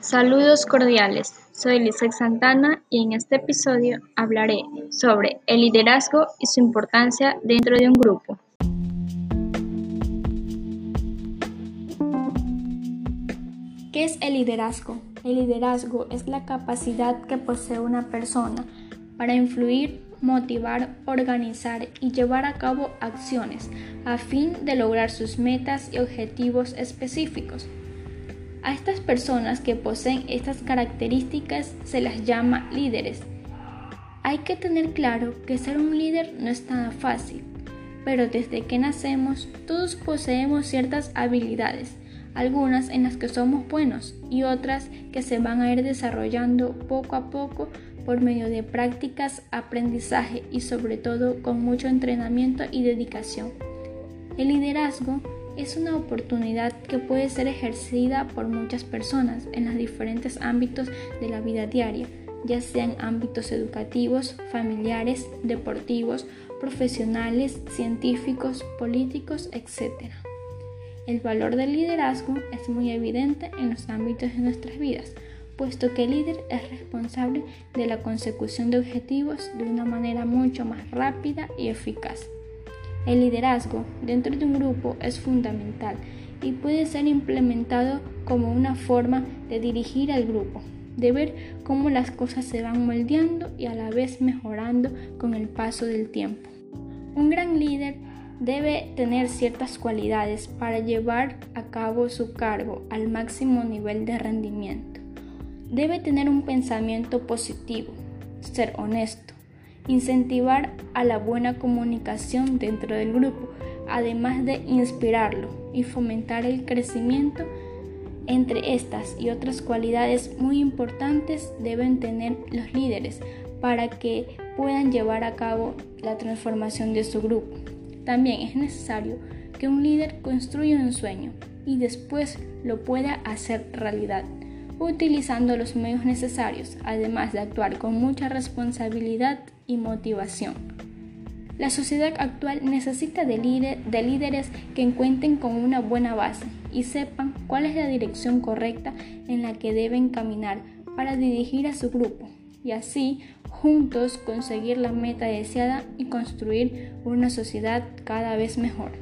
Saludos cordiales, soy Lisa Santana y en este episodio hablaré sobre el liderazgo y su importancia dentro de un grupo. ¿Qué es el liderazgo? El liderazgo es la capacidad que posee una persona para influir, motivar, organizar y llevar a cabo acciones a fin de lograr sus metas y objetivos específicos. A estas personas que poseen estas características se las llama líderes. Hay que tener claro que ser un líder no es nada fácil, pero desde que nacemos todos poseemos ciertas habilidades algunas en las que somos buenos y otras que se van a ir desarrollando poco a poco por medio de prácticas, aprendizaje y sobre todo con mucho entrenamiento y dedicación. El liderazgo es una oportunidad que puede ser ejercida por muchas personas en los diferentes ámbitos de la vida diaria, ya sean ámbitos educativos, familiares, deportivos, profesionales, científicos, políticos, etc. El valor del liderazgo es muy evidente en los ámbitos de nuestras vidas, puesto que el líder es responsable de la consecución de objetivos de una manera mucho más rápida y eficaz. El liderazgo dentro de un grupo es fundamental y puede ser implementado como una forma de dirigir al grupo, de ver cómo las cosas se van moldeando y a la vez mejorando con el paso del tiempo. Un gran líder debe tener ciertas cualidades para llevar a cabo su cargo al máximo nivel de rendimiento. Debe tener un pensamiento positivo, ser honesto, incentivar a la buena comunicación dentro del grupo, además de inspirarlo y fomentar el crecimiento. Entre estas y otras cualidades muy importantes deben tener los líderes para que puedan llevar a cabo la transformación de su grupo. También es necesario que un líder construya un sueño y después lo pueda hacer realidad, utilizando los medios necesarios, además de actuar con mucha responsabilidad y motivación. La sociedad actual necesita de, de líderes que cuenten con una buena base y sepan cuál es la dirección correcta en la que deben caminar para dirigir a su grupo y así juntos conseguir la meta deseada y construir una sociedad cada vez mejor.